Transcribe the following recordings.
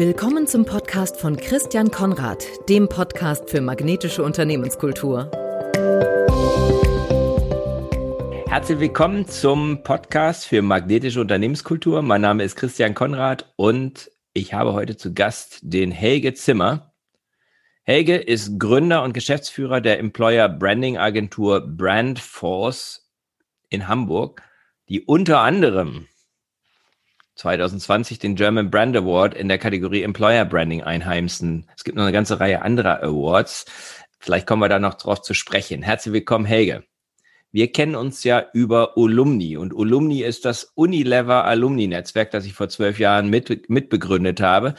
Willkommen zum Podcast von Christian Konrad, dem Podcast für magnetische Unternehmenskultur. Herzlich willkommen zum Podcast für magnetische Unternehmenskultur. Mein Name ist Christian Konrad und ich habe heute zu Gast den Helge Zimmer. Helge ist Gründer und Geschäftsführer der Employer Branding Agentur Brandforce in Hamburg, die unter anderem 2020 den German Brand Award in der Kategorie Employer Branding einheimsen. Es gibt noch eine ganze Reihe anderer Awards. Vielleicht kommen wir da noch drauf zu sprechen. Herzlich willkommen, Helge. Wir kennen uns ja über Alumni und Alumni ist das Unilever Alumni Netzwerk, das ich vor zwölf Jahren mit, mitbegründet habe.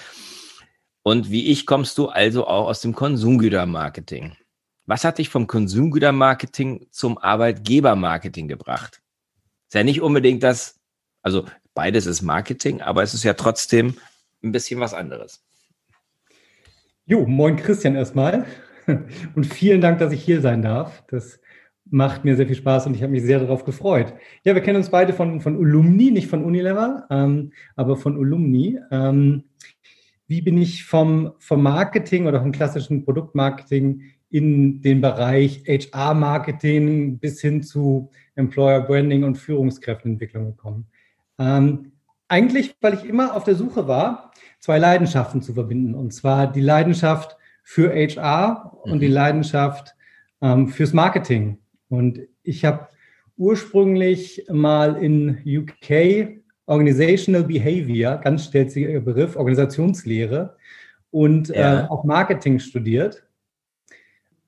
Und wie ich kommst du also auch aus dem Konsumgütermarketing. Was hat dich vom Konsumgütermarketing zum Arbeitgebermarketing gebracht? Ist ja nicht unbedingt das, also Beides ist Marketing, aber es ist ja trotzdem ein bisschen was anderes. Jo, moin Christian erstmal und vielen Dank, dass ich hier sein darf. Das macht mir sehr viel Spaß und ich habe mich sehr darauf gefreut. Ja, wir kennen uns beide von, von Alumni, nicht von Unilever, ähm, aber von Alumni. Ähm, wie bin ich vom, vom Marketing oder vom klassischen Produktmarketing in den Bereich HR-Marketing bis hin zu Employer Branding und Führungskräfteentwicklung gekommen? Ähm, eigentlich, weil ich immer auf der Suche war, zwei Leidenschaften zu verbinden. Und zwar die Leidenschaft für HR und die mhm. Leidenschaft ähm, fürs Marketing. Und ich habe ursprünglich mal in UK Organizational Behavior, ganz stelziger Begriff, Organisationslehre und ja. äh, auch Marketing studiert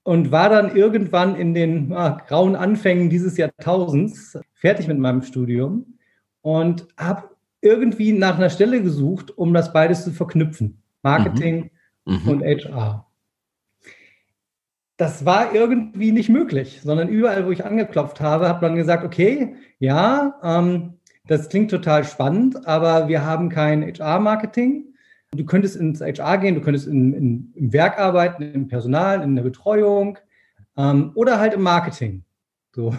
und war dann irgendwann in den ah, grauen Anfängen dieses Jahrtausends fertig mit meinem Studium und habe irgendwie nach einer Stelle gesucht, um das beides zu verknüpfen. Marketing mhm. Mhm. und HR. Das war irgendwie nicht möglich, sondern überall, wo ich angeklopft habe, hat man gesagt, okay, ja, ähm, das klingt total spannend, aber wir haben kein HR-Marketing. Du könntest ins HR gehen, du könntest in, in, im Werk arbeiten, im Personal, in der Betreuung ähm, oder halt im Marketing. So.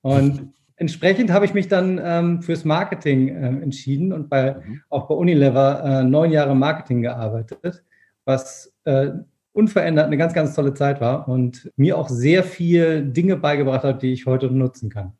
Und entsprechend habe ich mich dann ähm, fürs Marketing ähm, entschieden und bei, mhm. auch bei Unilever äh, neun Jahre Marketing gearbeitet, was äh, unverändert eine ganz, ganz tolle Zeit war und mir auch sehr viel Dinge beigebracht hat, die ich heute nutzen kann.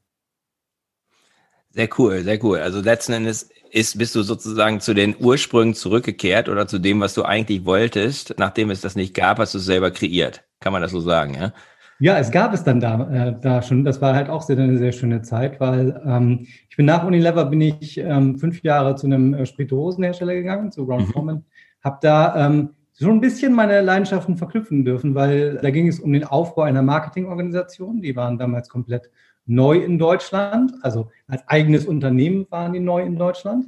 Sehr cool, sehr cool. Also letzten Endes ist, bist du sozusagen zu den Ursprüngen zurückgekehrt oder zu dem, was du eigentlich wolltest. Nachdem es das nicht gab, hast du es selber kreiert. Kann man das so sagen, ja? Ja, es gab es dann da, äh, da schon. Das war halt auch sehr, eine sehr schöne Zeit, weil ähm, ich bin nach Unilever bin ich ähm, fünf Jahre zu einem äh, Spirituosenhersteller gegangen, zu Forman, mhm. habe da ähm, schon ein bisschen meine Leidenschaften verknüpfen dürfen, weil da ging es um den Aufbau einer Marketingorganisation. Die waren damals komplett neu in Deutschland, also als eigenes Unternehmen waren die neu in Deutschland.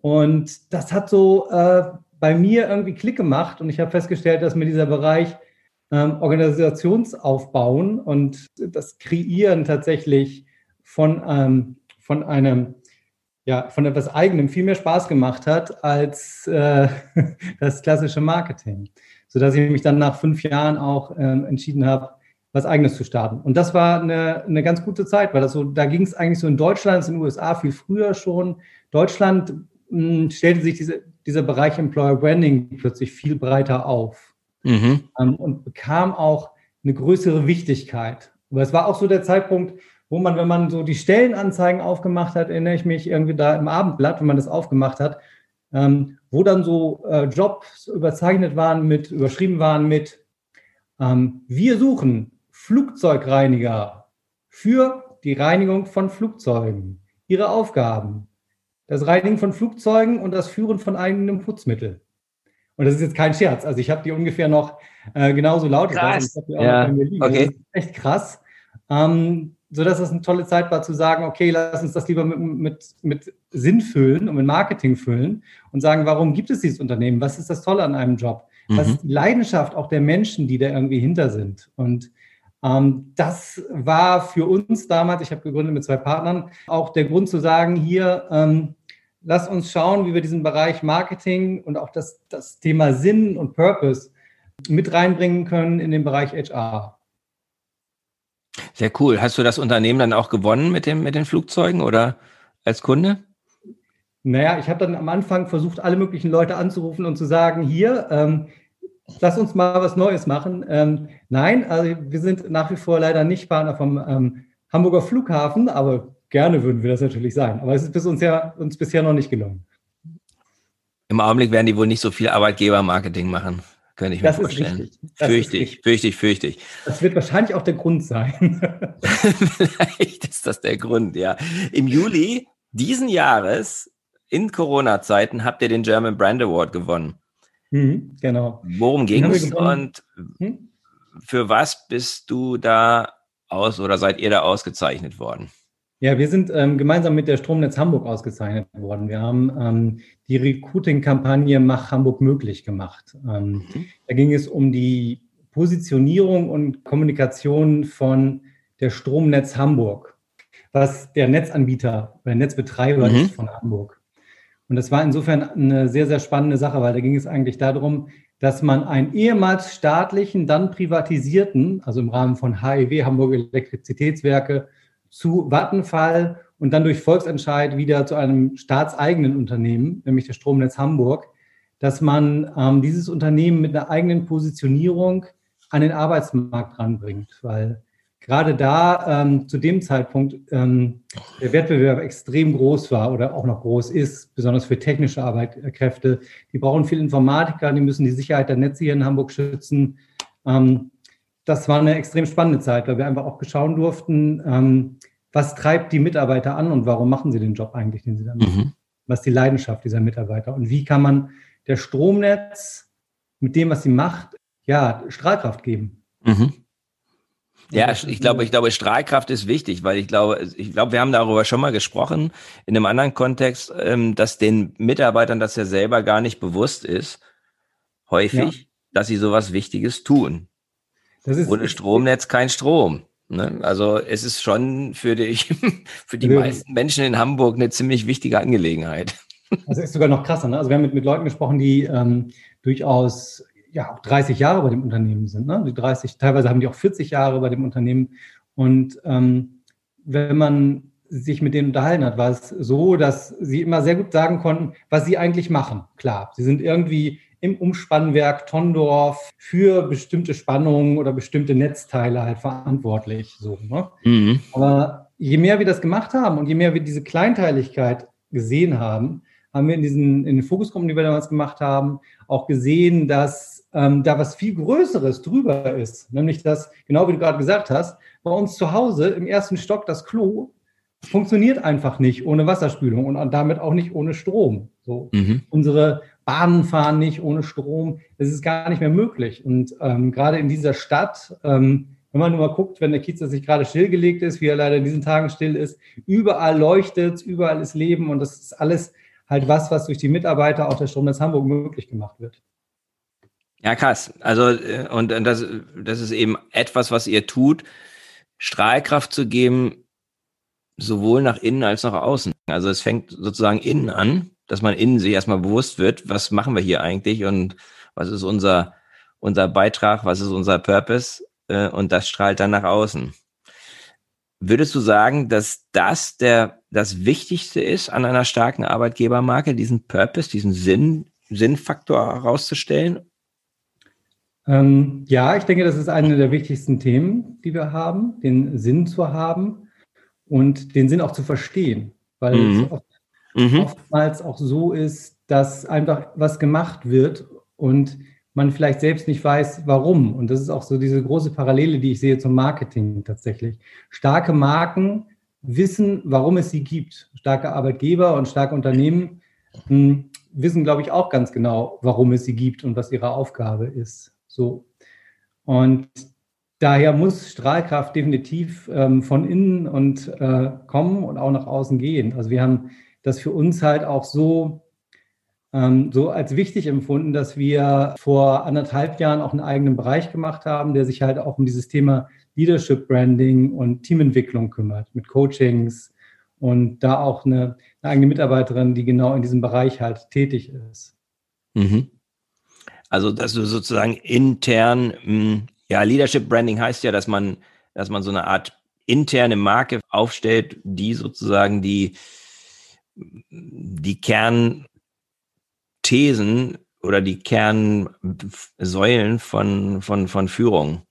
Und das hat so äh, bei mir irgendwie Klick gemacht und ich habe festgestellt, dass mir dieser Bereich ähm, Organisationsaufbauen und das Kreieren tatsächlich von, ähm, von einem, ja, von etwas Eigenem viel mehr Spaß gemacht hat als äh, das klassische Marketing. Sodass ich mich dann nach fünf Jahren auch ähm, entschieden habe, was Eigenes zu starten. Und das war eine, eine ganz gute Zeit, weil das so, da ging es eigentlich so in Deutschland, in den USA viel früher schon. Deutschland mh, hm, stellte sich diese, dieser Bereich Employer Branding plötzlich viel breiter auf mhm. ähm, und bekam auch eine größere Wichtigkeit. Aber es war auch so der Zeitpunkt, wo man, wenn man so die Stellenanzeigen aufgemacht hat, erinnere ich mich irgendwie da im Abendblatt, wenn man das aufgemacht hat, ähm, wo dann so äh, Jobs überzeichnet waren mit, überschrieben waren mit, ähm, wir suchen Flugzeugreiniger für die Reinigung von Flugzeugen. Ihre Aufgaben. Das Reinigen von Flugzeugen und das Führen von eigenem Putzmittel. Und das ist jetzt kein Scherz. Also ich habe die ungefähr noch äh, genauso laut. Krass. Ja. Okay. Das ist echt krass. Ähm, so dass es eine tolle Zeit war zu sagen, okay, lass uns das lieber mit, mit, mit Sinn füllen und mit Marketing füllen und sagen, warum gibt es dieses Unternehmen? Was ist das Tolle an einem Job? Mhm. Was ist die Leidenschaft auch der Menschen, die da irgendwie hinter sind? Und ähm, das war für uns damals, ich habe gegründet mit zwei Partnern, auch der Grund zu sagen, hier, ähm, lass uns schauen, wie wir diesen Bereich Marketing und auch das, das Thema Sinn und Purpose mit reinbringen können in den Bereich HR. Sehr cool. Hast du das Unternehmen dann auch gewonnen mit, dem, mit den Flugzeugen oder als Kunde? Naja, ich habe dann am Anfang versucht, alle möglichen Leute anzurufen und zu sagen, hier, ähm, lass uns mal was Neues machen. Ähm, nein, also wir sind nach wie vor leider nicht Partner vom ähm, Hamburger Flughafen, aber gerne würden wir das natürlich sein. Aber es ist bis uns ja uns bisher noch nicht gelungen. Im Augenblick werden die wohl nicht so viel Arbeitgebermarketing machen, könnte ich mir das vorstellen. Ist fürchte ich, fürchte ich, fürchte ich. Das wird wahrscheinlich auch der Grund sein. Vielleicht ist das der Grund, ja. Im Juli diesen Jahres in Corona-Zeiten habt ihr den German Brand Award gewonnen. Mhm, genau. Worum ging es und hm? für was bist du da aus oder seid ihr da ausgezeichnet worden? Ja, wir sind ähm, gemeinsam mit der Stromnetz Hamburg ausgezeichnet worden. Wir haben ähm, die Recruiting-Kampagne Mach Hamburg möglich gemacht. Ähm, mhm. Da ging es um die Positionierung und Kommunikation von der Stromnetz Hamburg, was der Netzanbieter oder Netzbetreiber mhm. ist von Hamburg. Und das war insofern eine sehr, sehr spannende Sache, weil da ging es eigentlich darum, dass man einen ehemals staatlichen, dann privatisierten, also im Rahmen von HEW, Hamburg Elektrizitätswerke, zu Vattenfall und dann durch Volksentscheid wieder zu einem staatseigenen Unternehmen, nämlich der Stromnetz Hamburg, dass man ähm, dieses Unternehmen mit einer eigenen Positionierung an den Arbeitsmarkt ranbringt, weil gerade da ähm, zu dem Zeitpunkt ähm, der Wettbewerb extrem groß war oder auch noch groß ist, besonders für technische Arbeitskräfte. Die brauchen viel Informatiker, die müssen die Sicherheit der Netze hier in Hamburg schützen. Ähm, das war eine extrem spannende Zeit, weil wir einfach auch schauen durften, ähm, was treibt die Mitarbeiter an und warum machen sie den Job eigentlich, den sie da machen? Mhm. Was ist die Leidenschaft dieser Mitarbeiter? Und wie kann man der Stromnetz mit dem, was sie macht, ja, Strahlkraft geben? Mhm. Ja, ich glaube, ich glaube, Strahlkraft ist wichtig, weil ich glaube, ich glaube, wir haben darüber schon mal gesprochen in einem anderen Kontext, ähm, dass den Mitarbeitern das ja selber gar nicht bewusst ist, häufig, ja. dass sie sowas Wichtiges tun. Ohne Stromnetz kein Strom. Ne? Also es ist schon für die, für die also, meisten Menschen in Hamburg eine ziemlich wichtige Angelegenheit. Also ist sogar noch krasser. Ne? Also wir haben mit, mit Leuten gesprochen, die ähm, durchaus ja auch 30 Jahre bei dem Unternehmen sind. Ne? Die 30, teilweise haben die auch 40 Jahre bei dem Unternehmen. Und ähm, wenn man sich mit denen unterhalten hat, war es so, dass sie immer sehr gut sagen konnten, was sie eigentlich machen. Klar, sie sind irgendwie im Umspannwerk Tondorf für bestimmte Spannungen oder bestimmte Netzteile halt verantwortlich. So, ne? Mhm. Aber je mehr wir das gemacht haben und je mehr wir diese Kleinteiligkeit gesehen haben, haben wir in diesen in den Fokusgruppen, die wir damals gemacht haben, auch gesehen, dass ähm, da was viel Größeres drüber ist. Nämlich dass, genau wie du gerade gesagt hast, bei uns zu Hause im ersten Stock das Klo funktioniert einfach nicht ohne Wasserspülung und damit auch nicht ohne Strom. So. Mhm. Unsere Bahnen fahren nicht ohne Strom. Das ist gar nicht mehr möglich. Und ähm, gerade in dieser Stadt, ähm, wenn man nur mal guckt, wenn der Kiez sich gerade stillgelegt ist, wie er leider in diesen Tagen still ist, überall leuchtet überall ist Leben und das ist alles halt was, was durch die Mitarbeiter auch der Stromnetz Hamburg möglich gemacht wird. Ja, krass. Also, äh, und das, das ist eben etwas, was ihr tut, Strahlkraft zu geben, sowohl nach innen als auch außen. Also es fängt sozusagen innen an dass man innen sich erstmal bewusst wird, was machen wir hier eigentlich und was ist unser, unser Beitrag, was ist unser Purpose äh, und das strahlt dann nach außen. Würdest du sagen, dass das der, das Wichtigste ist an einer starken Arbeitgebermarke, diesen Purpose, diesen Sinn, Sinnfaktor herauszustellen? Ähm, ja, ich denke, das ist eine der wichtigsten Themen, die wir haben, den Sinn zu haben und den Sinn auch zu verstehen. Weil mhm. es oft mhm. oftmals auch so ist, dass einfach was gemacht wird und man vielleicht selbst nicht weiß, warum. Und das ist auch so diese große Parallele, die ich sehe zum Marketing tatsächlich. Starke Marken wissen, warum es sie gibt. Starke Arbeitgeber und starke Unternehmen hm, wissen, glaube ich, auch ganz genau, warum es sie gibt und was ihre Aufgabe ist. So. Und daher muss Strahlkraft definitiv ähm, von innen und äh, kommen und auch nach außen gehen. Also wir haben das für uns halt auch so, ähm, so als wichtig empfunden, dass wir vor anderthalb Jahren auch einen eigenen Bereich gemacht haben, der sich halt auch um dieses Thema Leadership Branding und Teamentwicklung kümmert, mit Coachings und da auch eine, eine eigene Mitarbeiterin, die genau in diesem Bereich halt tätig ist. Mhm. Also, dass du sozusagen intern, hm, ja, Leadership Branding heißt ja, dass man, dass man so eine Art interne Marke aufstellt, die sozusagen die die Kernthesen oder die Kernsäulen von, von, von Führung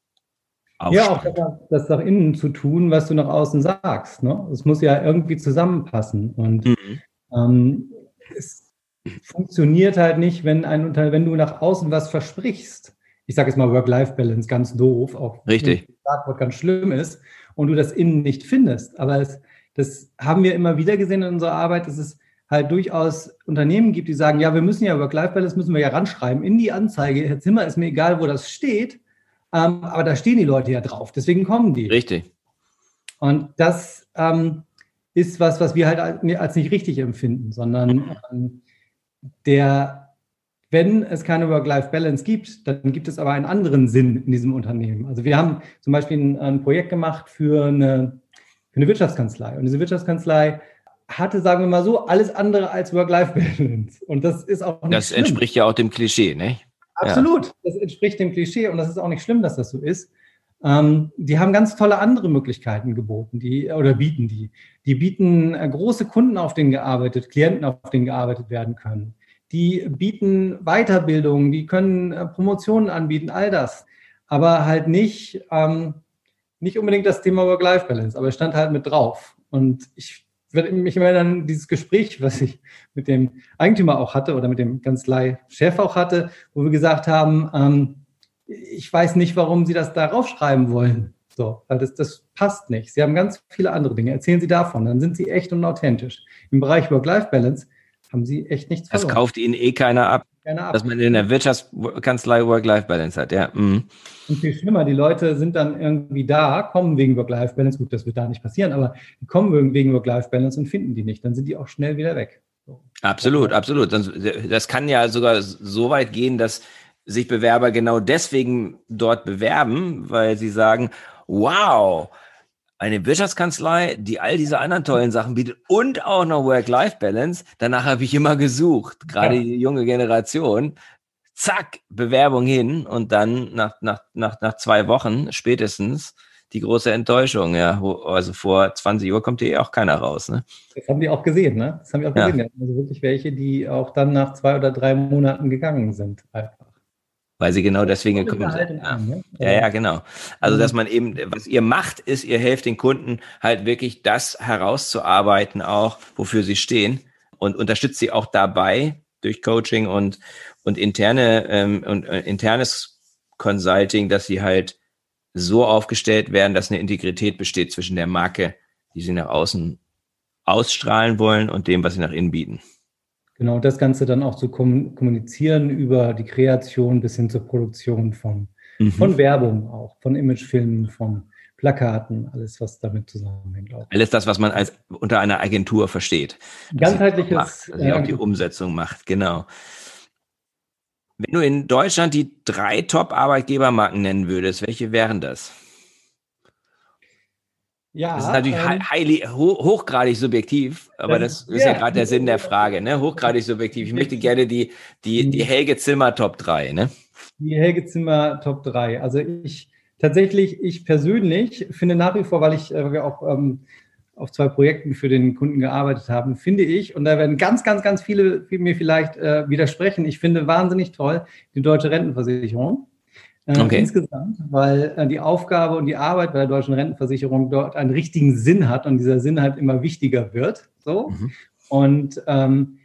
Ja, auch das, nach innen zu tun, was du nach außen sagst. Ne? Es muss ja irgendwie zusammenpassen. Und mhm. ähm, es funktioniert halt nicht, wenn, ein, wenn du nach außen was versprichst. Ich sage jetzt mal Work-Life-Balance, ganz doof, auch Richtig. wenn ganz schlimm ist und du das innen nicht findest. Aber es, das haben wir immer wieder gesehen in unserer Arbeit, dass es halt durchaus Unternehmen gibt, die sagen, ja, wir müssen ja Work-Life-Balance, müssen wir ja ranschreiben in die Anzeige. Herr Zimmer, ist mir egal, wo das steht, ähm, aber da stehen die Leute ja drauf, deswegen kommen die. Richtig. Und das ähm, ist was, was wir halt als nicht richtig empfinden, sondern ähm, der, wenn es keine Work-Life-Balance gibt, dann gibt es aber einen anderen Sinn in diesem Unternehmen. Also wir haben zum Beispiel ein, ein Projekt gemacht für eine, eine Wirtschaftskanzlei. Und diese Wirtschaftskanzlei hatte, sagen wir mal so, alles andere als Work-Life-Balance. Und das ist auch nicht Das schlimm. entspricht ja auch dem Klischee, ne? Absolut. Ja. Das entspricht dem Klischee und das ist auch nicht schlimm, dass das so ist. Ähm, die haben ganz tolle andere Möglichkeiten geboten, die oder bieten die. Die bieten äh, große Kunden, auf denen gearbeitet, Klienten, auf denen gearbeitet werden können. Die bieten Weiterbildung, die können äh, Promotionen anbieten, all das. Aber halt nicht, ähm, nicht unbedingt das Thema Work-Life-Balance, aber stand halt mit drauf. Und ich würde mich immer dann dieses Gespräch, was ich mit dem Eigentümer auch hatte oder mit dem Kanzlei-Chef auch hatte, wo wir gesagt haben, ähm, ich weiß nicht, warum Sie das da raufschreiben wollen. So, weil das, das passt nicht. Sie haben ganz viele andere Dinge. Erzählen Sie davon, dann sind Sie echt und authentisch. Im Bereich Work-Life-Balance haben Sie echt nichts verloren. Das kauft Ihnen eh keiner ab, keiner ab. dass man in der Wirtschaftskanzlei Work-Life-Balance hat. Ja. Mhm. Und viel schlimmer, die Leute sind dann irgendwie da, kommen wegen Work-Life-Balance. Gut, das wird da nicht passieren, aber die kommen wegen Work-Life-Balance und finden die nicht. Dann sind die auch schnell wieder weg. So. Absolut, absolut. Das kann ja sogar so weit gehen, dass sich Bewerber genau deswegen dort bewerben, weil sie sagen, wow, eine Wirtschaftskanzlei, die all diese anderen tollen Sachen bietet und auch noch Work-Life-Balance. Danach habe ich immer gesucht, gerade ja. die junge Generation. Zack, Bewerbung hin und dann nach, nach, nach, nach zwei Wochen spätestens die große Enttäuschung. Ja, also vor 20 Uhr kommt hier auch keiner raus. Ne? Das haben die auch gesehen, ne? Das haben die auch gesehen. Ja. Also wirklich welche, die auch dann nach zwei oder drei Monaten gegangen sind. Einfach weil sie genau deswegen gekommen sind. Ja. Ne? ja, ja, genau. Also, dass man eben, was ihr macht, ist, ihr helft den Kunden halt wirklich das herauszuarbeiten, auch wofür sie stehen und unterstützt sie auch dabei durch Coaching und, und interne ähm, und äh, internes Consulting, dass sie halt so aufgestellt werden, dass eine Integrität besteht zwischen der Marke, die sie nach außen ausstrahlen wollen und dem, was sie nach innen bieten. Genau, das Ganze dann auch zu kommunizieren über die Kreation bis hin zur Produktion von, mhm. von Werbung auch, von Imagefilmen, von Plakaten, alles, was damit zusammenhängt. Auch. Alles das, was man als unter einer Agentur versteht. Ganzheitliches. Macht, also auch die Umsetzung macht, genau. Wenn du in Deutschland die drei Top-Arbeitgebermarken nennen würdest, welche wären das? Ja, das ist natürlich ähm, highly, hochgradig subjektiv, aber das, das ist ja, ja gerade der Sinn der Frage, ne? Hochgradig subjektiv. Ich möchte gerne die, die, die Helge Zimmer Top 3, ne? Die Helge Zimmer Top 3. Also ich tatsächlich, ich persönlich finde nach wie vor, weil ich äh, wir auch ähm, auf zwei Projekten für den Kunden gearbeitet haben, finde ich, und da werden ganz, ganz, ganz viele mir vielleicht äh, widersprechen, ich finde wahnsinnig toll die deutsche Rentenversicherung. Äh, okay. insgesamt, weil äh, die Aufgabe und die Arbeit bei der deutschen Rentenversicherung dort einen richtigen Sinn hat und dieser Sinn halt immer wichtiger wird. So. Mhm. Und ähm,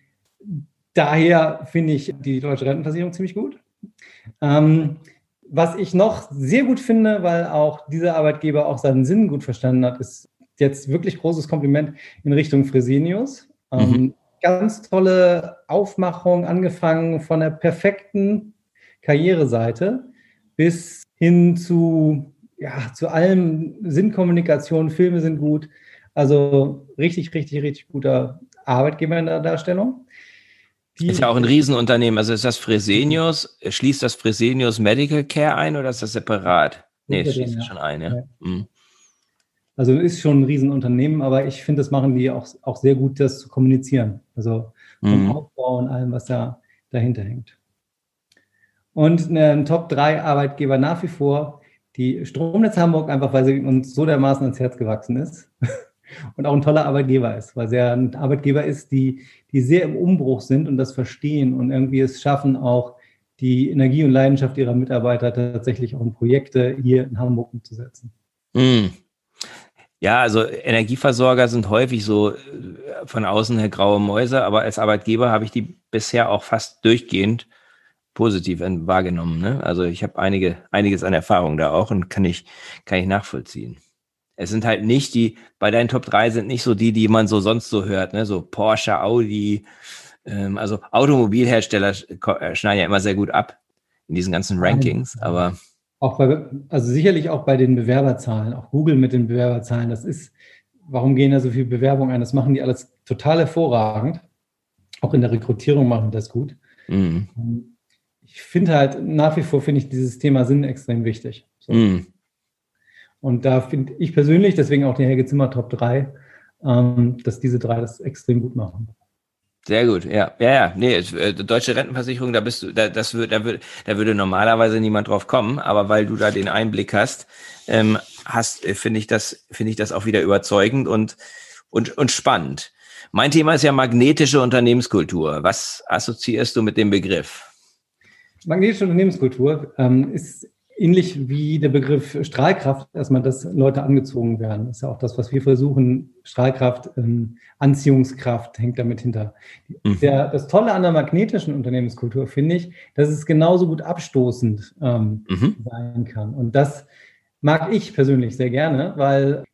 daher finde ich die deutsche Rentenversicherung ziemlich gut. Ähm, was ich noch sehr gut finde, weil auch dieser Arbeitgeber auch seinen Sinn gut verstanden hat, ist jetzt wirklich großes Kompliment in Richtung Fresenius. Ähm, mhm. Ganz tolle Aufmachung, angefangen von der perfekten Karriereseite bis hin zu, ja, zu allem Sinnkommunikation, Filme sind gut. Also richtig, richtig, richtig guter Arbeitgeber in der Darstellung. Die ist ja auch ein Riesenunternehmen. Also ist das Fresenius, schließt das Fresenius Medical Care ein oder ist das separat? Nee, es schließt ja. schon ein, ja. ja. Mhm. Also ist schon ein Riesenunternehmen, aber ich finde, das machen die auch, auch sehr gut, das zu kommunizieren. Also vom mhm. Aufbau und allem, was da dahinter hängt. Und ein Top-3-Arbeitgeber nach wie vor, die Stromnetz Hamburg, einfach weil sie uns so dermaßen ans Herz gewachsen ist. und auch ein toller Arbeitgeber ist, weil er ein Arbeitgeber ist, die, die sehr im Umbruch sind und das verstehen und irgendwie es schaffen, auch die Energie und Leidenschaft ihrer Mitarbeiter tatsächlich auch in Projekte hier in Hamburg umzusetzen. Mm. Ja, also Energieversorger sind häufig so äh, von außen her graue Mäuse, aber als Arbeitgeber habe ich die bisher auch fast durchgehend positiv wahrgenommen. Ne? Also ich habe einige, einiges an Erfahrung da auch und kann ich, kann ich nachvollziehen. Es sind halt nicht die, bei deinen Top 3 sind nicht so die, die man so sonst so hört, ne? So Porsche, Audi, ähm, also Automobilhersteller äh, schneiden ja immer sehr gut ab in diesen ganzen Rankings, aber. Auch bei, also sicherlich auch bei den Bewerberzahlen, auch Google mit den Bewerberzahlen, das ist, warum gehen da so viele Bewerbungen ein? Das machen die alles total hervorragend. Auch in der Rekrutierung machen das gut. Mhm. Ich finde halt, nach wie vor finde ich dieses Thema Sinn extrem wichtig. So. Mhm. Und da finde ich persönlich, deswegen auch die Helge Zimmer Top 3, ähm, dass diese drei das extrem gut machen. Sehr gut, ja, ja, ja. Nee, äh, deutsche Rentenversicherung, da bist du, da, das würde, da würde, da würde normalerweise niemand drauf kommen, aber weil du da den Einblick hast, ähm, hast, äh, finde ich das, finde ich das auch wieder überzeugend und und und spannend. Mein Thema ist ja magnetische Unternehmenskultur. Was assoziierst du mit dem Begriff? Magnetische Unternehmenskultur ähm, ist ähnlich wie der Begriff Strahlkraft, erstmal, dass Leute angezogen werden. Das ist ja auch das, was wir versuchen. Strahlkraft, ähm, Anziehungskraft hängt damit hinter. Mhm. Der, das Tolle an der magnetischen Unternehmenskultur finde ich, dass es genauso gut abstoßend ähm, mhm. sein kann. Und das mag ich persönlich sehr gerne, weil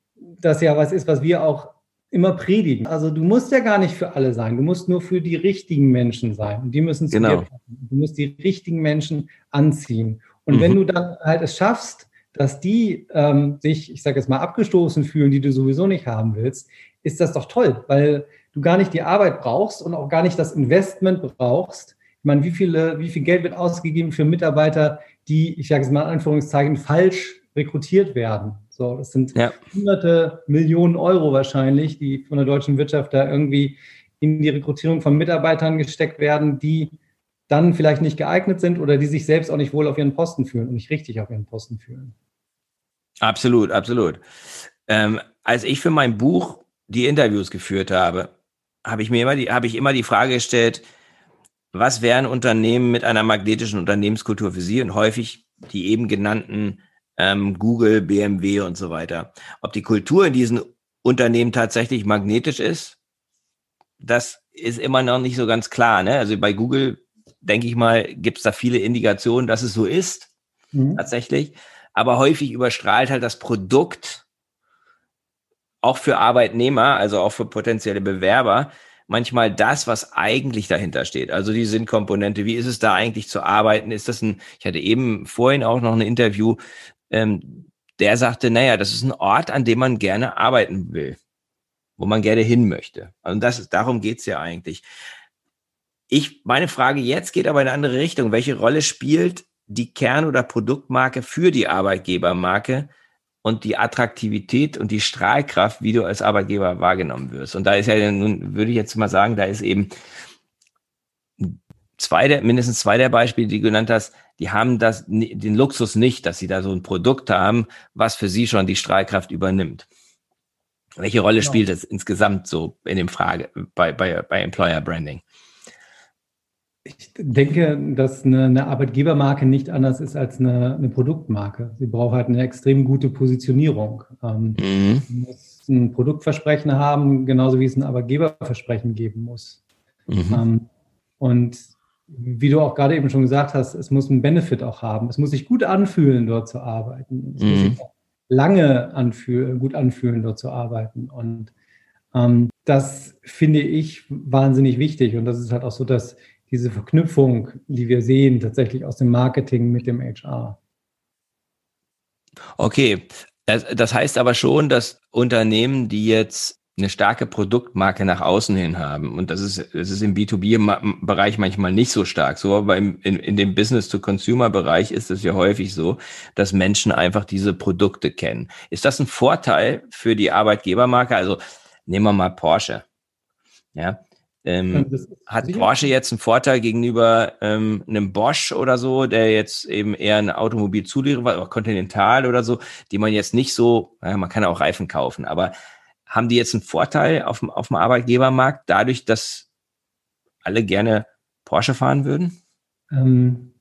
das ja was ist, was wir auch immer predigen. Also du musst ja gar nicht für alle sein. Du musst nur für die richtigen Menschen sein. Und die müssen zu genau. dir passen. Du musst die richtigen Menschen anziehen. Und mhm. wenn du dann halt es schaffst, dass die ähm, sich, ich sage jetzt mal, abgestoßen fühlen, die du sowieso nicht haben willst, ist das doch toll, weil du gar nicht die Arbeit brauchst und auch gar nicht das Investment brauchst. Ich meine, wie, viele, wie viel Geld wird ausgegeben für Mitarbeiter, die, ich sage es mal in Anführungszeichen, falsch rekrutiert werden? So, das sind ja. hunderte Millionen Euro wahrscheinlich, die von der deutschen Wirtschaft da irgendwie in die Rekrutierung von Mitarbeitern gesteckt werden, die dann vielleicht nicht geeignet sind oder die sich selbst auch nicht wohl auf ihren Posten fühlen und nicht richtig auf ihren Posten fühlen. Absolut, absolut. Ähm, als ich für mein Buch die Interviews geführt habe, habe ich mir immer die, habe ich immer die Frage gestellt, was wären Unternehmen mit einer magnetischen Unternehmenskultur für Sie? Und häufig die eben genannten ähm, Google, BMW und so weiter. Ob die Kultur in diesen Unternehmen tatsächlich magnetisch ist, das ist immer noch nicht so ganz klar. Ne? Also bei Google denke ich mal, gibt es da viele Indikationen, dass es so ist, mhm. tatsächlich. Aber häufig überstrahlt halt das Produkt auch für Arbeitnehmer, also auch für potenzielle Bewerber, manchmal das, was eigentlich dahinter steht. Also die Sinnkomponente, wie ist es da eigentlich zu arbeiten? Ist das ein, ich hatte eben vorhin auch noch ein Interview, ähm, der sagte, naja, das ist ein Ort, an dem man gerne arbeiten will, wo man gerne hin möchte. Und das ist, darum geht's ja eigentlich. Ich, meine Frage jetzt geht aber in eine andere Richtung. Welche Rolle spielt die Kern- oder Produktmarke für die Arbeitgebermarke und die Attraktivität und die Strahlkraft, wie du als Arbeitgeber wahrgenommen wirst? Und da ist ja nun, würde ich jetzt mal sagen, da ist eben zwei der, mindestens zwei der Beispiele, die du genannt hast, die haben das, den Luxus nicht, dass sie da so ein Produkt haben, was für sie schon die Strahlkraft übernimmt. Welche Rolle genau. spielt das insgesamt so in dem Frage bei, bei, bei Employer Branding? Ich denke, dass eine, eine, Arbeitgebermarke nicht anders ist als eine, eine, Produktmarke. Sie braucht halt eine extrem gute Positionierung. Ähm, mhm. muss ein Produktversprechen haben, genauso wie es ein Arbeitgeberversprechen geben muss. Mhm. Ähm, und wie du auch gerade eben schon gesagt hast, es muss einen Benefit auch haben. Es muss sich gut anfühlen, dort zu arbeiten. Es mhm. muss sich auch lange anfühlen, gut anfühlen, dort zu arbeiten. Und ähm, das finde ich wahnsinnig wichtig. Und das ist halt auch so, dass diese Verknüpfung, die wir sehen, tatsächlich aus dem Marketing mit dem HR. Okay, das, das heißt aber schon, dass Unternehmen, die jetzt eine starke Produktmarke nach außen hin haben. Und das ist, das ist im B2B-Bereich manchmal nicht so stark so, aber im, in, in dem Business-to-Consumer-Bereich ist es ja häufig so, dass Menschen einfach diese Produkte kennen. Ist das ein Vorteil für die Arbeitgebermarke? Also nehmen wir mal Porsche. Ja, ähm, hat Porsche jetzt einen Vorteil gegenüber ähm, einem Bosch oder so, der jetzt eben eher ein Automobilzulieferer war, oder Continental oder so, die man jetzt nicht so, ja, man kann auch Reifen kaufen, aber haben die jetzt einen Vorteil auf dem, auf dem Arbeitgebermarkt, dadurch, dass alle gerne Porsche fahren würden? Ähm,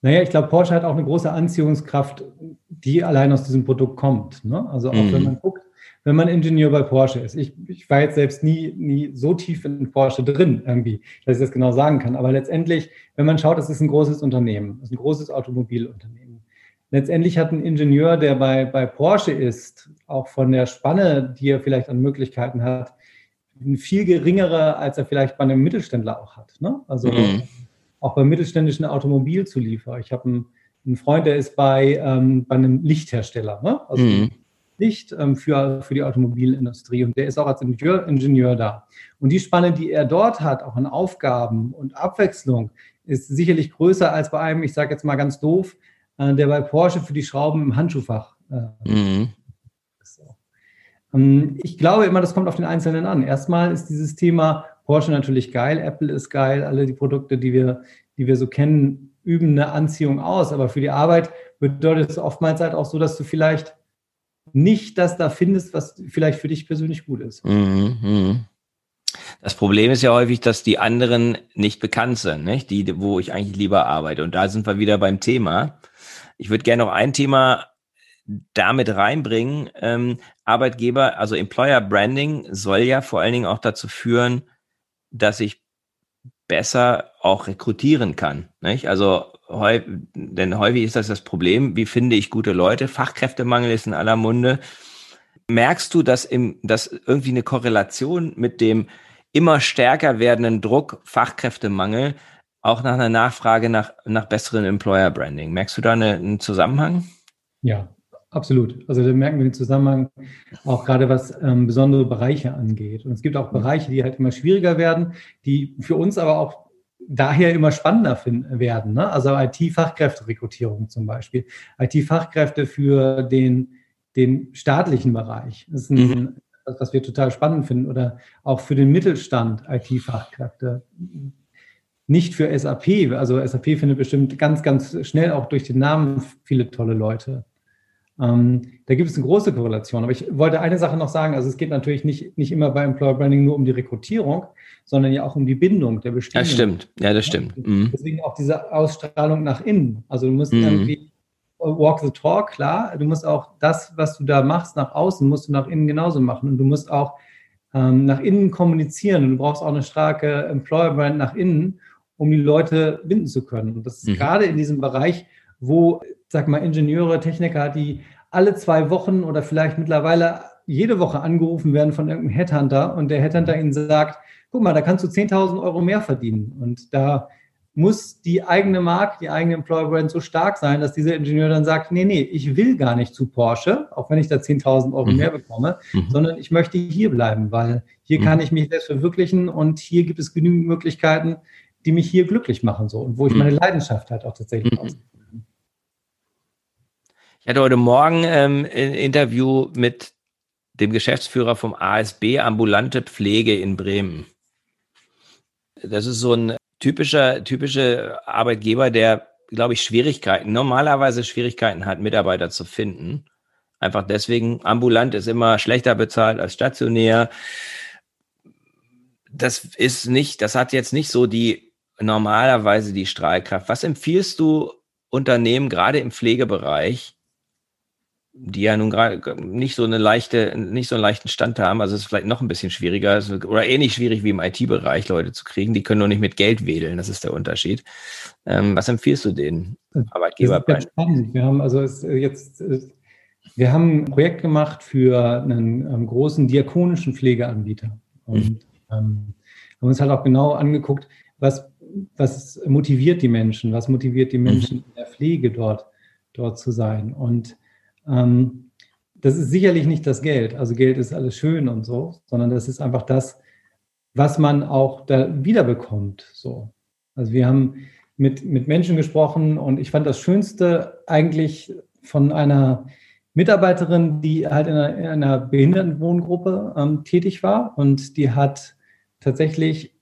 naja, ich glaube, Porsche hat auch eine große Anziehungskraft, die allein aus diesem Produkt kommt. Ne? Also auch mhm. wenn man guckt, wenn man Ingenieur bei Porsche ist. Ich, ich war jetzt selbst nie, nie so tief in Porsche drin, irgendwie, dass ich das genau sagen kann. Aber letztendlich, wenn man schaut, es ist ein großes Unternehmen, es ist ein großes Automobilunternehmen. Letztendlich hat ein Ingenieur, der bei, bei Porsche ist, auch von der Spanne, die er vielleicht an Möglichkeiten hat, eine viel geringere, als er vielleicht bei einem Mittelständler auch hat. Ne? Also mhm. auch beim mittelständischen Automobilzulieferer. Ich habe einen, einen, Freund, der ist bei, ähm, bei einem Lichthersteller. Ne? Also mhm. Licht ähm, für, für die Automobilindustrie und der ist auch als Ingenieur, Ingenieur da. Und die Spanne, die er dort hat, auch an Aufgaben und Abwechslung, ist sicherlich größer als bei einem, ich sage jetzt mal ganz doof, der bei Porsche für die Schrauben im Handschuhfach äh, mhm. Ähm, ich glaube immer, das kommt auf den Einzelnen an. Erstmal ist dieses Thema Porsche natürlich geil, Apple ist geil, alle die Produkte, die wir, die wir so kennen, üben eine Anziehung aus. Aber für die Arbeit bedeutet es oftmals halt auch so, dass du vielleicht nicht das da findest, was vielleicht für dich persönlich gut ist. Mhm, mhm. Das Problem ist ja häufig, dass die anderen nicht bekannt sind, nicht? die, wo ich eigentlich lieber arbeite. Und da sind wir wieder beim Thema. Ich würde gerne noch ein Thema damit reinbringen. Ähm, Arbeitgeber, also Employer Branding soll ja vor allen Dingen auch dazu führen, dass ich besser auch rekrutieren kann. Nicht? Also denn häufig ist das das Problem, wie finde ich gute Leute? Fachkräftemangel ist in aller Munde. Merkst du, dass, im, dass irgendwie eine Korrelation mit dem immer stärker werdenden Druck Fachkräftemangel auch nach einer Nachfrage nach, nach besseren Employer Branding? Merkst du da eine, einen Zusammenhang? Ja, Absolut. Also da merken wir den Zusammenhang auch gerade was ähm, besondere Bereiche angeht. Und es gibt auch Bereiche, die halt immer schwieriger werden, die für uns aber auch daher immer spannender finden, werden. Ne? Also IT-Fachkräfterekrutierung zum Beispiel. IT-Fachkräfte für den, den staatlichen Bereich. Das ist ein, mhm. was wir total spannend finden. Oder auch für den Mittelstand IT-Fachkräfte. Nicht für SAP. Also SAP findet bestimmt ganz, ganz schnell auch durch den Namen viele tolle Leute. Ähm, da gibt es eine große Korrelation. Aber ich wollte eine Sache noch sagen. Also es geht natürlich nicht, nicht immer bei Employer Branding nur um die Rekrutierung, sondern ja auch um die Bindung der Bestehenden. Das stimmt. Ja, das stimmt. Mhm. Deswegen auch diese Ausstrahlung nach innen. Also du musst mhm. irgendwie walk the talk, klar. Du musst auch das, was du da machst, nach außen, musst du nach innen genauso machen. Und du musst auch ähm, nach innen kommunizieren. Und du brauchst auch eine starke Employer Brand nach innen, um die Leute binden zu können. Und das ist mhm. gerade in diesem Bereich, wo sag mal, Ingenieure, Techniker, die alle zwei Wochen oder vielleicht mittlerweile jede Woche angerufen werden von irgendeinem Headhunter und der Headhunter ihnen sagt, guck mal, da kannst du 10.000 Euro mehr verdienen. Und da muss die eigene Marke, die eigene Employer Brand so stark sein, dass dieser Ingenieur dann sagt, nee, nee, ich will gar nicht zu Porsche, auch wenn ich da 10.000 Euro mhm. mehr bekomme, mhm. sondern ich möchte hier bleiben, weil hier mhm. kann ich mich selbst verwirklichen und hier gibt es genügend Möglichkeiten, die mich hier glücklich machen so und wo ich mhm. meine Leidenschaft halt auch tatsächlich mhm. ausübe. Ich hatte heute Morgen ähm, ein Interview mit dem Geschäftsführer vom ASB Ambulante Pflege in Bremen. Das ist so ein typischer, typischer Arbeitgeber, der, glaube ich, Schwierigkeiten, normalerweise Schwierigkeiten hat, Mitarbeiter zu finden. Einfach deswegen, ambulant ist immer schlechter bezahlt als stationär. Das ist nicht, das hat jetzt nicht so die normalerweise die Strahlkraft. Was empfiehlst du Unternehmen gerade im Pflegebereich, die ja nun gerade nicht so eine leichte, nicht so einen leichten Stand haben. Also es ist vielleicht noch ein bisschen schwieriger oder ähnlich schwierig wie im IT-Bereich Leute zu kriegen. Die können nur nicht mit Geld wedeln. Das ist der Unterschied. Ähm, was empfiehlst du den Arbeitgeber? Wir haben also äh, jetzt, äh, wir haben ein Projekt gemacht für einen ähm, großen diakonischen Pflegeanbieter und mhm. ähm, haben uns halt auch genau angeguckt, was, was motiviert die Menschen, was motiviert die Menschen mhm. in der Pflege dort, dort zu sein und ähm, das ist sicherlich nicht das Geld. Also Geld ist alles schön und so, sondern das ist einfach das, was man auch da wiederbekommt. So. Also wir haben mit, mit Menschen gesprochen und ich fand das Schönste eigentlich von einer Mitarbeiterin, die halt in einer, in einer Behindertenwohngruppe ähm, tätig war und die hat tatsächlich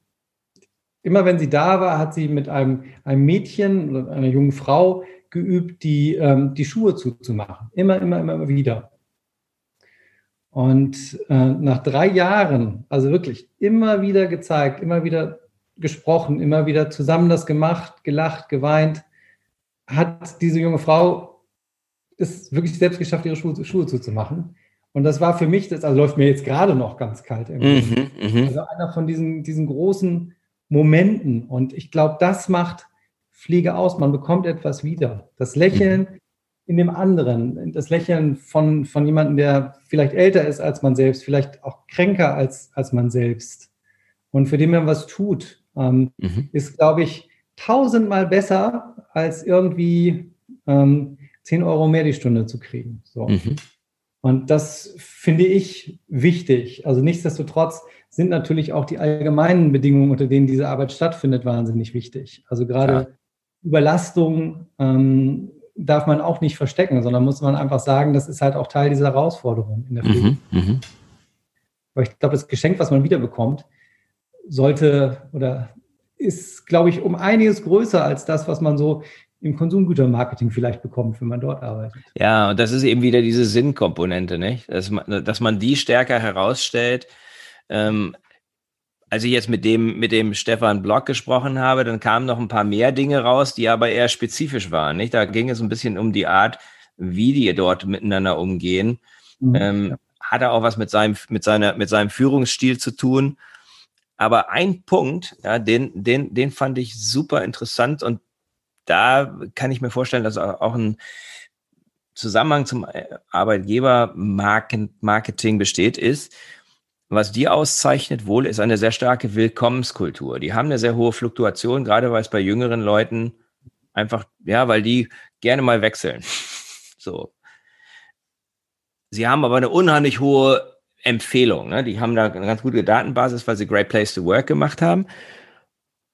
immer wenn sie da war, hat sie mit einem, einem Mädchen oder einer jungen Frau geübt, die, ähm, die Schuhe zuzumachen. Immer, immer, immer, immer wieder. Und äh, nach drei Jahren, also wirklich immer wieder gezeigt, immer wieder gesprochen, immer wieder zusammen das gemacht, gelacht, geweint, hat diese junge Frau es wirklich selbst geschafft, ihre Schuhe, Schuhe zuzumachen. Und das war für mich, das also läuft mir jetzt gerade noch ganz kalt. Mhm, mhm, also einer von diesen, diesen großen Momenten. Und ich glaube, das macht Pflege aus. Man bekommt etwas wieder. Das Lächeln in dem anderen, das Lächeln von, von jemandem, der vielleicht älter ist als man selbst, vielleicht auch kränker als, als man selbst. Und für den man was tut, ähm, mhm. ist, glaube ich, tausendmal besser, als irgendwie ähm, 10 Euro mehr die Stunde zu kriegen. So. Mhm. Und das finde ich wichtig. Also nichtsdestotrotz sind natürlich auch die allgemeinen Bedingungen, unter denen diese Arbeit stattfindet, wahnsinnig wichtig. Also gerade ja. Überlastung ähm, darf man auch nicht verstecken, sondern muss man einfach sagen, das ist halt auch Teil dieser Herausforderung in der Pflege. Mhm, mh. Aber ich glaube, das Geschenk, was man wiederbekommt, sollte oder ist, glaube ich, um einiges größer als das, was man so im Konsumgütermarketing vielleicht bekommt, wenn man dort arbeitet. Ja, und das ist eben wieder diese Sinnkomponente, nicht? Dass man, dass man die stärker herausstellt. Ähm, als ich jetzt mit dem, mit dem Stefan Block gesprochen habe, dann kamen noch ein paar mehr Dinge raus, die aber eher spezifisch waren, nicht? Da ging es ein bisschen um die Art, wie die dort miteinander umgehen. Mhm. Ähm, hat er auch was mit seinem, mit seiner, mit seinem Führungsstil zu tun. Aber ein Punkt, ja, den, den, den fand ich super interessant und da kann ich mir vorstellen, dass auch ein Zusammenhang zum äh, Arbeitgebermarketing besteht, ist, was die auszeichnet wohl, ist eine sehr starke Willkommenskultur. Die haben eine sehr hohe Fluktuation, gerade weil es bei jüngeren Leuten einfach, ja, weil die gerne mal wechseln. So. Sie haben aber eine unheimlich hohe Empfehlung. Ne? Die haben da eine ganz gute Datenbasis, weil sie Great Place to Work gemacht haben.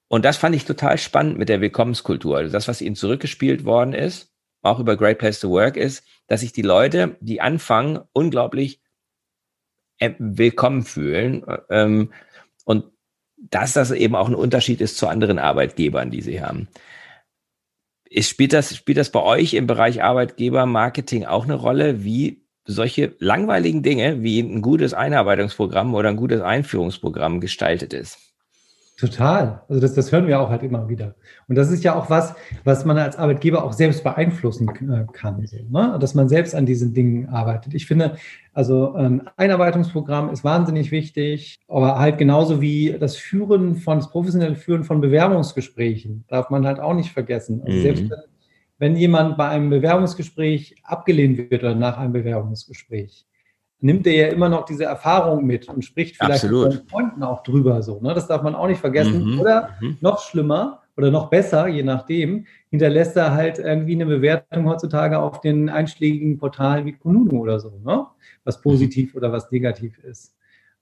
Und das fand ich total spannend mit der Willkommenskultur. Also das, was ihnen zurückgespielt worden ist, auch über Great Place to Work, ist, dass sich die Leute, die anfangen, unglaublich äh, willkommen fühlen. Ähm, und dass das eben auch ein Unterschied ist zu anderen Arbeitgebern, die sie haben. Ist, spielt, das, spielt das bei euch im Bereich Arbeitgebermarketing auch eine Rolle, wie solche langweiligen Dinge wie ein gutes Einarbeitungsprogramm oder ein gutes Einführungsprogramm gestaltet ist? Total. Also das, das hören wir auch halt immer wieder. Und das ist ja auch was, was man als Arbeitgeber auch selbst beeinflussen äh, kann, so, ne? dass man selbst an diesen Dingen arbeitet. Ich finde, also ähm, Einarbeitungsprogramm ist wahnsinnig wichtig, aber halt genauso wie das Führen von, das professionelle Führen von Bewerbungsgesprächen darf man halt auch nicht vergessen. Also mhm. selbst wenn, wenn jemand bei einem Bewerbungsgespräch abgelehnt wird oder nach einem Bewerbungsgespräch, nimmt er ja immer noch diese Erfahrung mit und spricht vielleicht Absolut. mit seinen Freunden auch drüber so. Ne? Das darf man auch nicht vergessen. Mhm. Oder mhm. noch schlimmer oder noch besser, je nachdem, hinterlässt er halt irgendwie eine Bewertung heutzutage auf den einschlägigen Portalen wie Kununu oder so, ne? was positiv mhm. oder was negativ ist.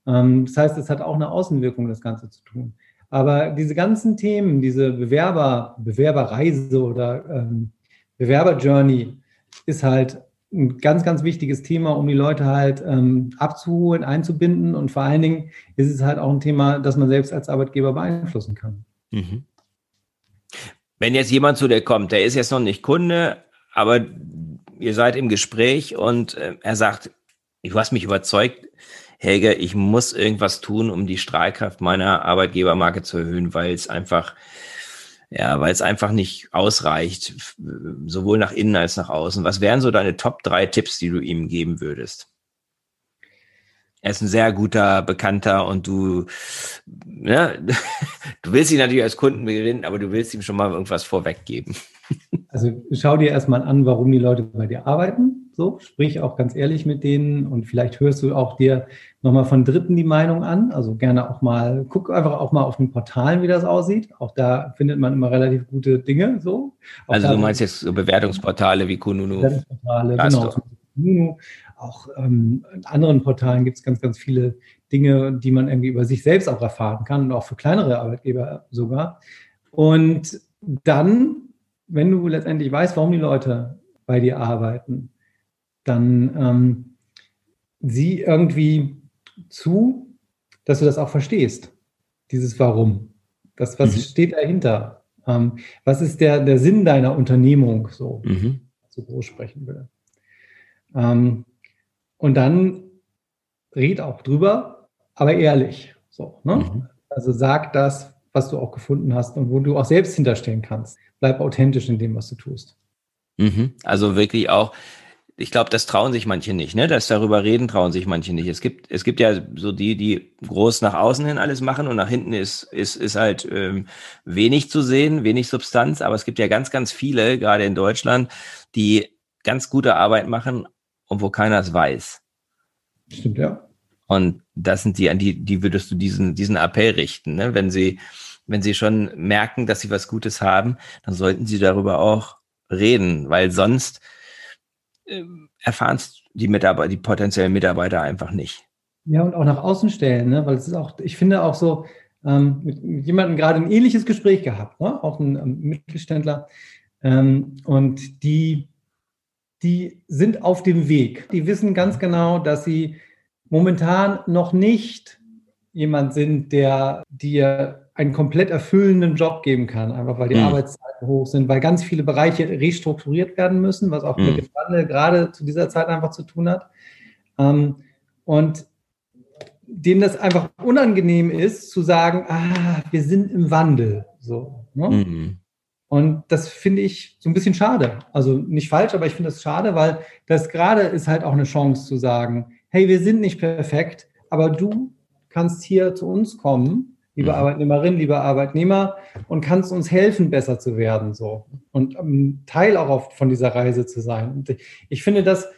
Ähm, das heißt, es hat auch eine Außenwirkung, das Ganze zu tun. Aber diese ganzen Themen, diese Bewerber, Bewerberreise oder ähm, Bewerberjourney ist halt ein ganz, ganz wichtiges Thema, um die Leute halt ähm, abzuholen, einzubinden. Und vor allen Dingen ist es halt auch ein Thema, das man selbst als Arbeitgeber beeinflussen kann. Mhm. Wenn jetzt jemand zu dir kommt, der ist jetzt noch nicht Kunde, aber ihr seid im Gespräch und äh, er sagt, du hast mich überzeugt, Helge, ich muss irgendwas tun, um die Strahlkraft meiner Arbeitgebermarke zu erhöhen, weil es einfach ja, weil es einfach nicht ausreicht, sowohl nach innen als nach außen. Was wären so deine Top drei Tipps, die du ihm geben würdest? Er ist ein sehr guter Bekannter und du, ne, du willst ihn natürlich als Kunden gewinnen, aber du willst ihm schon mal irgendwas vorweggeben. Also schau dir erstmal an, warum die Leute bei dir arbeiten. So, sprich auch ganz ehrlich mit denen und vielleicht hörst du auch dir nochmal von Dritten die Meinung an. Also gerne auch mal, guck einfach auch mal auf den Portalen, wie das aussieht. Auch da findet man immer relativ gute Dinge. So. Auch also du meinst jetzt so Bewertungsportale wie Kununu? Bewertungsportale, genau. Kununu. Auch ähm, in anderen Portalen gibt es ganz, ganz viele Dinge, die man irgendwie über sich selbst auch erfahren kann und auch für kleinere Arbeitgeber sogar. Und dann wenn du letztendlich weißt, warum die Leute bei dir arbeiten, dann ähm, sieh irgendwie zu, dass du das auch verstehst, dieses Warum. Das, was mhm. steht dahinter? Ähm, was ist der, der Sinn deiner Unternehmung, so, mhm. so groß sprechen will? Ähm, und dann red auch drüber, aber ehrlich. So, ne? Mhm. Also sag das, was du auch gefunden hast und wo du auch selbst hinterstehen kannst. Bleib authentisch in dem, was du tust. Mhm. Also wirklich auch ich glaube, das trauen sich manche nicht, ne? Das darüber reden trauen sich manche nicht. Es gibt, es gibt ja so die, die groß nach außen hin alles machen und nach hinten ist, ist, ist halt ähm, wenig zu sehen, wenig Substanz, aber es gibt ja ganz, ganz viele, gerade in Deutschland, die ganz gute Arbeit machen und wo keiner es weiß. Stimmt, ja. Und das sind die, an die, die würdest du diesen, diesen Appell richten, ne? Wenn sie, wenn sie schon merken, dass sie was Gutes haben, dann sollten sie darüber auch reden, weil sonst erfahren es die Mitarbeiter, die potenziellen Mitarbeiter einfach nicht. Ja, und auch nach außen stellen, ne? weil es ist auch, ich finde auch so, ähm, mit, mit jemandem gerade ein ähnliches Gespräch gehabt, ne? auch ein ähm, Mittelständler. Ähm, und die, die sind auf dem Weg. Die wissen ganz genau, dass sie momentan noch nicht jemand sind, der dir einen komplett erfüllenden Job geben kann, einfach weil die mhm. Arbeitszeiten hoch sind, weil ganz viele Bereiche restrukturiert werden müssen, was auch mhm. mit dem Wandel gerade zu dieser Zeit einfach zu tun hat. Ähm, und denen das einfach unangenehm ist, zu sagen, ah, wir sind im Wandel. So, ne? mhm. Und das finde ich so ein bisschen schade. Also nicht falsch, aber ich finde das schade, weil das gerade ist halt auch eine Chance zu sagen, hey, wir sind nicht perfekt, aber du kannst hier zu uns kommen liebe mhm. Arbeitnehmerin, lieber Arbeitnehmer, und kannst uns helfen, besser zu werden, so. Und um, Teil auch oft von dieser Reise zu sein. Und ich finde das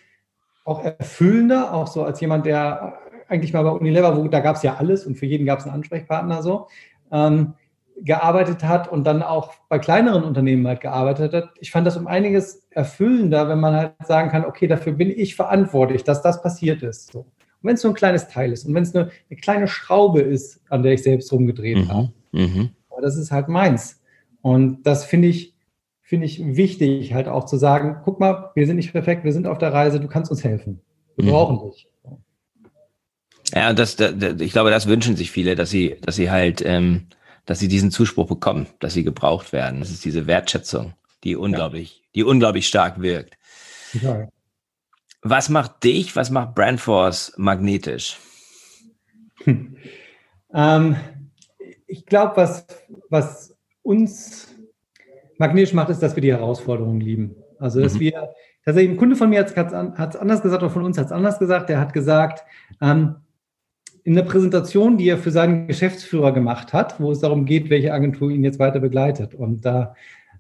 auch erfüllender, auch so als jemand, der eigentlich mal bei Unilever, wo da gab es ja alles und für jeden gab es einen Ansprechpartner so, ähm, gearbeitet hat und dann auch bei kleineren Unternehmen halt gearbeitet hat. Ich fand das um einiges erfüllender, wenn man halt sagen kann, okay, dafür bin ich verantwortlich, dass das passiert ist. So wenn es nur ein kleines Teil ist und wenn es eine, eine, kleine Schraube ist, an der ich selbst rumgedreht mhm. habe. Mhm. Aber das ist halt meins. Und das finde ich, finde ich wichtig, halt auch zu sagen, guck mal, wir sind nicht perfekt, wir sind auf der Reise, du kannst uns helfen. Wir mhm. brauchen dich. Ja, das, das, ich glaube, das wünschen sich viele, dass sie, dass sie halt, ähm, dass sie diesen Zuspruch bekommen, dass sie gebraucht werden. Das ist diese Wertschätzung, die unglaublich, ja. die unglaublich stark wirkt. Ja. Was macht dich, was macht Brandforce magnetisch? Hm. Ähm, ich glaube, was, was uns magnetisch macht, ist, dass wir die Herausforderungen lieben. Also, dass mhm. wir, tatsächlich ein Kunde von mir hat es anders gesagt, oder von uns hat es anders gesagt, der hat gesagt, ähm, in der Präsentation, die er für seinen Geschäftsführer gemacht hat, wo es darum geht, welche Agentur ihn jetzt weiter begleitet. Und da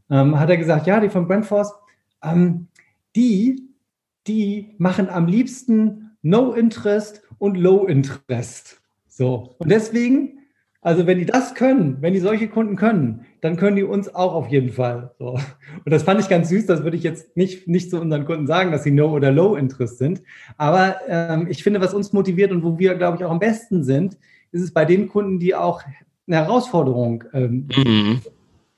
ähm, hat er gesagt, ja, die von Brandforce, ähm, die die machen am liebsten No Interest und Low Interest. So. Und deswegen, also wenn die das können, wenn die solche Kunden können, dann können die uns auch auf jeden Fall. So. Und das fand ich ganz süß. Das würde ich jetzt nicht, nicht zu unseren Kunden sagen, dass sie No oder Low Interest sind. Aber ähm, ich finde, was uns motiviert und wo wir, glaube ich, auch am besten sind, ist es bei den Kunden, die auch eine Herausforderung ähm, mhm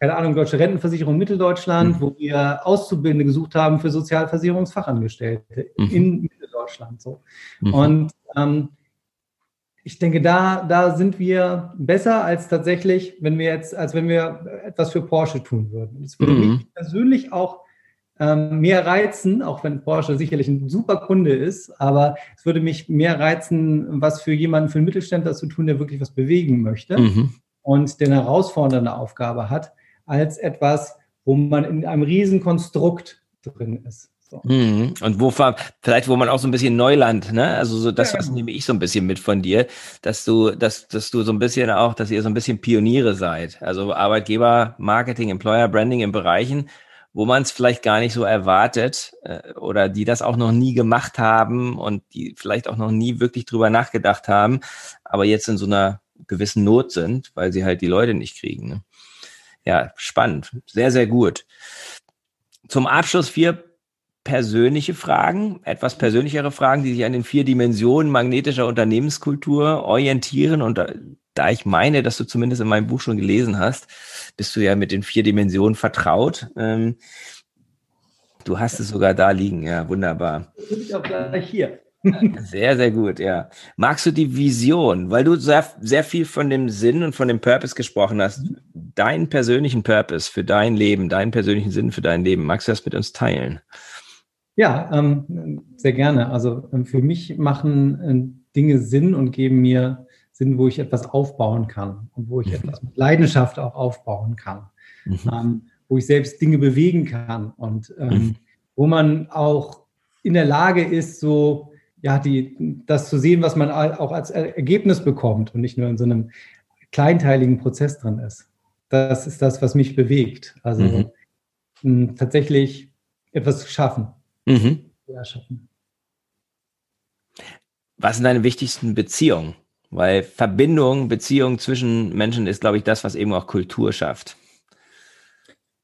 keine Ahnung, Deutsche Rentenversicherung Mitteldeutschland, mhm. wo wir Auszubildende gesucht haben für Sozialversicherungsfachangestellte mhm. in Mitteldeutschland. So. Mhm. Und ähm, ich denke, da, da sind wir besser als tatsächlich, wenn wir jetzt, als wenn wir etwas für Porsche tun würden. Es würde mhm. mich persönlich auch ähm, mehr reizen, auch wenn Porsche sicherlich ein super Kunde ist, aber es würde mich mehr reizen, was für jemanden, für einen Mittelständler zu tun, der wirklich was bewegen möchte mhm. und der eine herausfordernde Aufgabe hat, als etwas, wo man in einem Riesenkonstrukt drin ist. So. Mhm. Und wo vielleicht, wo man auch so ein bisschen Neuland, ne? Also so das, ja, was nehme ich so ein bisschen mit von dir, dass du, dass, dass du so ein bisschen auch, dass ihr so ein bisschen Pioniere seid. Also Arbeitgeber, Marketing, Employer Branding in Bereichen, wo man es vielleicht gar nicht so erwartet äh, oder die das auch noch nie gemacht haben und die vielleicht auch noch nie wirklich drüber nachgedacht haben, aber jetzt in so einer gewissen Not sind, weil sie halt die Leute nicht kriegen. Ne? Ja, spannend. Sehr, sehr gut. Zum Abschluss vier persönliche Fragen, etwas persönlichere Fragen, die sich an den vier Dimensionen magnetischer Unternehmenskultur orientieren. Und da, da ich meine, dass du zumindest in meinem Buch schon gelesen hast, bist du ja mit den vier Dimensionen vertraut. Ähm, du hast es sogar da liegen, ja, wunderbar. Ich auch gleich hier. Sehr, sehr gut, ja. Magst du die Vision, weil du sehr, sehr viel von dem Sinn und von dem Purpose gesprochen hast, deinen persönlichen Purpose für dein Leben, deinen persönlichen Sinn für dein Leben, magst du das mit uns teilen? Ja, ähm, sehr gerne. Also ähm, für mich machen äh, Dinge Sinn und geben mir Sinn, wo ich etwas aufbauen kann und wo ich mhm. etwas mit Leidenschaft auch aufbauen kann, mhm. ähm, wo ich selbst Dinge bewegen kann und ähm, mhm. wo man auch in der Lage ist, so ja, die, das zu sehen, was man auch als Ergebnis bekommt und nicht nur in so einem kleinteiligen Prozess drin ist. Das ist das, was mich bewegt. Also mhm. mh, tatsächlich etwas zu schaffen. Mhm. Ja, schaffen. Was sind deine wichtigsten Beziehungen? Weil Verbindung, Beziehung zwischen Menschen ist, glaube ich, das, was eben auch Kultur schafft.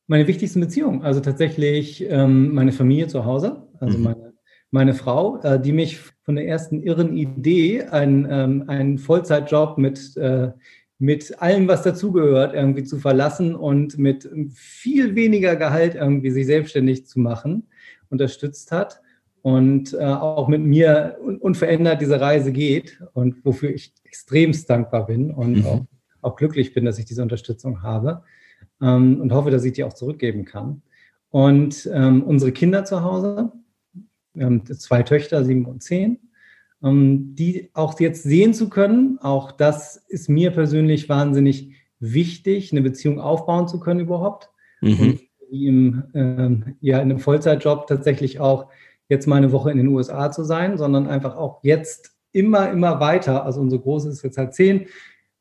Meine wichtigsten Beziehungen, also tatsächlich ähm, meine Familie zu Hause, also mhm. meine, meine Frau, äh, die mich von der ersten irren Idee, einen, ähm, einen Vollzeitjob mit, äh, mit allem, was dazugehört, irgendwie zu verlassen und mit viel weniger Gehalt irgendwie sich selbstständig zu machen, unterstützt hat und äh, auch mit mir un unverändert diese Reise geht und wofür ich extremst dankbar bin und mhm. auch, auch, glücklich bin, dass ich diese Unterstützung habe ähm, und hoffe, dass ich die auch zurückgeben kann. Und ähm, unsere Kinder zu Hause, zwei Töchter, sieben und zehn, ähm, die auch jetzt sehen zu können, auch das ist mir persönlich wahnsinnig wichtig, eine Beziehung aufbauen zu können überhaupt. Mhm. Im, ähm, ja, in einem Vollzeitjob tatsächlich auch jetzt mal eine Woche in den USA zu sein, sondern einfach auch jetzt immer, immer weiter, also unsere Große ist jetzt halt zehn,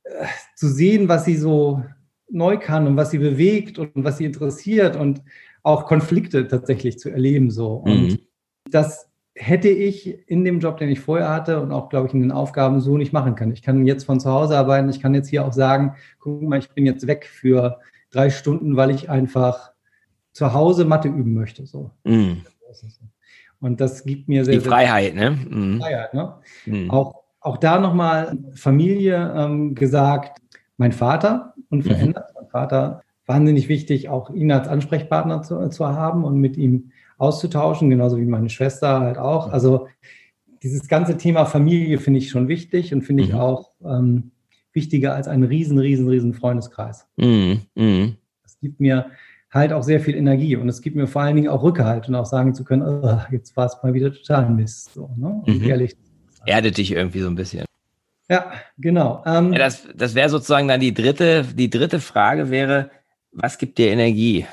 äh, zu sehen, was sie so neu kann und was sie bewegt und was sie interessiert und auch Konflikte tatsächlich zu erleben so. Und mhm. Das hätte ich in dem Job, den ich vorher hatte und auch, glaube ich, in den Aufgaben so nicht machen können. Ich kann jetzt von zu Hause arbeiten. Ich kann jetzt hier auch sagen, guck mal, ich bin jetzt weg für drei Stunden, weil ich einfach zu Hause Mathe üben möchte. So. Mhm. Und das gibt mir sehr, Die Freiheit, sehr, ne? Mhm. Freiheit, ne? Mhm. Auch, auch da nochmal Familie ähm, gesagt, mein Vater unverändert. Mhm. Mein Vater wahnsinnig wichtig, auch ihn als Ansprechpartner zu, zu haben und mit ihm auszutauschen, genauso wie meine Schwester halt auch. Also dieses ganze Thema Familie finde ich schon wichtig und finde ich mhm. auch ähm, wichtiger als ein riesen, riesen, riesen Freundeskreis. Mhm. Mhm. Das gibt mir halt auch sehr viel Energie und es gibt mir vor allen Dingen auch Rückhalt und auch sagen zu können, oh, jetzt war es mal wieder total Mist. So, ne? Mhm. ehrlich. Erdet dich irgendwie so ein bisschen. Ja, genau. Ähm, ja, das das wäre sozusagen dann die dritte, die dritte Frage wäre, was gibt dir Energie?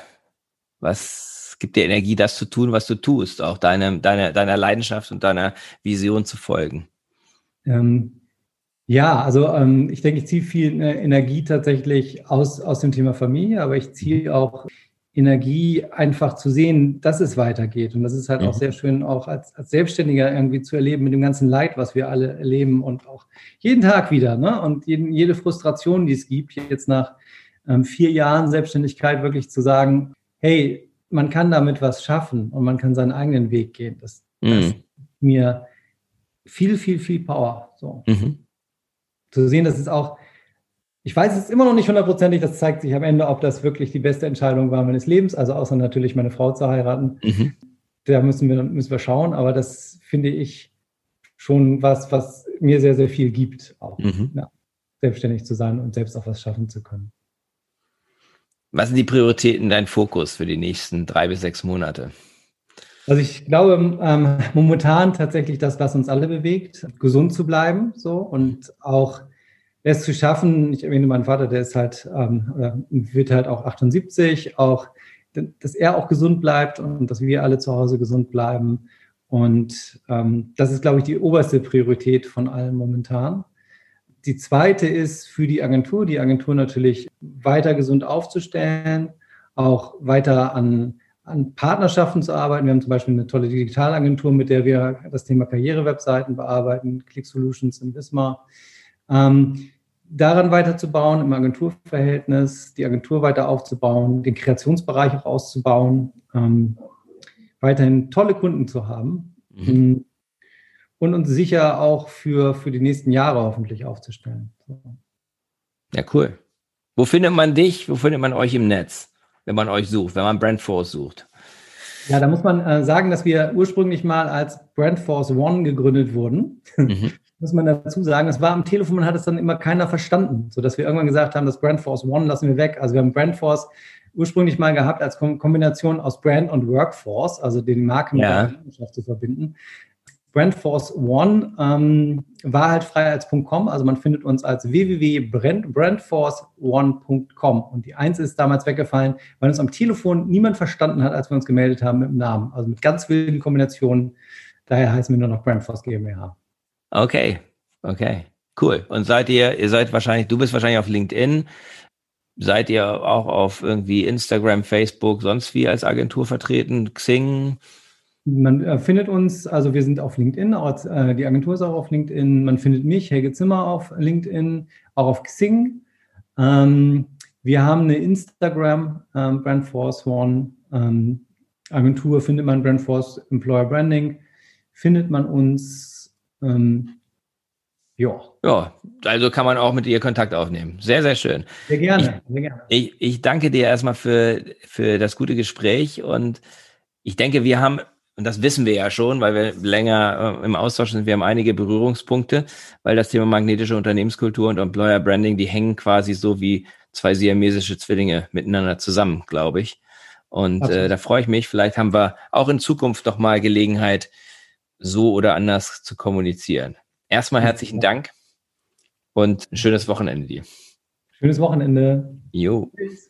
Was gibt dir Energie, das zu tun, was du tust, auch deine, deine, deiner Leidenschaft und deiner Vision zu folgen? Ähm, ja, also ähm, ich denke, ich ziehe viel äh, Energie tatsächlich aus, aus dem Thema Familie, aber ich ziehe auch Energie, einfach zu sehen, dass es weitergeht. Und das ist halt mhm. auch sehr schön, auch als, als Selbstständiger irgendwie zu erleben mit dem ganzen Leid, was wir alle erleben und auch jeden Tag wieder. Ne? Und jeden, jede Frustration, die es gibt, jetzt nach ähm, vier Jahren Selbstständigkeit wirklich zu sagen, hey, man kann damit was schaffen und man kann seinen eigenen Weg gehen. Das, mhm. das gibt mir viel, viel, viel Power. So. Mhm. Zu sehen, dass es auch ich weiß es immer noch nicht hundertprozentig, das zeigt sich am Ende, ob das wirklich die beste Entscheidung war meines Lebens, also außer natürlich meine Frau zu heiraten. Mhm. Da müssen wir, müssen wir schauen, aber das finde ich schon was, was mir sehr, sehr viel gibt, auch mhm. ja, selbstständig zu sein und selbst auch was schaffen zu können. Was sind die Prioritäten, dein Fokus für die nächsten drei bis sechs Monate? Also ich glaube ähm, momentan tatsächlich das, was uns alle bewegt, gesund zu bleiben so und auch es zu schaffen, ich erwähne meinen Vater, der ist halt, ähm, wird halt auch 78, auch, dass er auch gesund bleibt und dass wir alle zu Hause gesund bleiben. Und ähm, das ist, glaube ich, die oberste Priorität von allen momentan. Die zweite ist für die Agentur, die Agentur natürlich weiter gesund aufzustellen, auch weiter an, an Partnerschaften zu arbeiten. Wir haben zum Beispiel eine tolle Digitalagentur, mit der wir das Thema Karrierewebseiten bearbeiten, Click Solutions in Wismar. Ähm, daran weiterzubauen im Agenturverhältnis, die Agentur weiter aufzubauen, den Kreationsbereich auch auszubauen, ähm, weiterhin tolle Kunden zu haben mhm. Und uns sicher auch für, für die nächsten Jahre hoffentlich aufzustellen. Ja, cool. Wo findet man dich? Wo findet man euch im Netz, wenn man euch sucht, wenn man Brandforce sucht? Ja, da muss man äh, sagen, dass wir ursprünglich mal als Brandforce One gegründet wurden. Mhm. muss man dazu sagen, es war am Telefon, man hat es dann immer keiner verstanden, sodass wir irgendwann gesagt haben, das Brand Force One lassen wir weg. Also wir haben Brand Force ursprünglich mal gehabt als Kombination aus Brand und Workforce, also den Marken mit ja. der Leidenschaft zu verbinden. Brandforce One ähm, wahrheitfrei als .com, also man findet uns als www.brandforceone.com und die Eins ist damals weggefallen, weil uns am Telefon niemand verstanden hat, als wir uns gemeldet haben mit dem Namen, also mit ganz wilden Kombinationen. Daher heißen wir nur noch Brandforce GmbH. Okay, okay, cool. Und seid ihr, ihr seid wahrscheinlich, du bist wahrscheinlich auf LinkedIn. Seid ihr auch auf irgendwie Instagram, Facebook, sonst wie als Agentur vertreten? Xing? Man äh, findet uns, also wir sind auf LinkedIn, äh, die Agentur ist auch auf LinkedIn. Man findet mich, Helge Zimmer, auf LinkedIn, auch auf Xing. Ähm, wir haben eine Instagram, ähm, Brandforce One ähm, Agentur, findet man Brandforce Employer Branding, findet man uns. Ähm, ja. Ja, also kann man auch mit dir Kontakt aufnehmen. Sehr, sehr schön. Sehr gerne, ich, sehr gerne. Ich, ich danke dir erstmal für, für das gute Gespräch und ich denke, wir haben und das wissen wir ja schon, weil wir länger äh, im Austausch sind, wir haben einige Berührungspunkte, weil das Thema magnetische Unternehmenskultur und Employer Branding, die hängen quasi so wie zwei siamesische Zwillinge miteinander zusammen, glaube ich. Und äh, da freue ich mich. Vielleicht haben wir auch in Zukunft noch mal Gelegenheit, so oder anders zu kommunizieren. Erstmal herzlichen Dank und ein schönes Wochenende dir. Schönes Wochenende. Jo. Tschüss.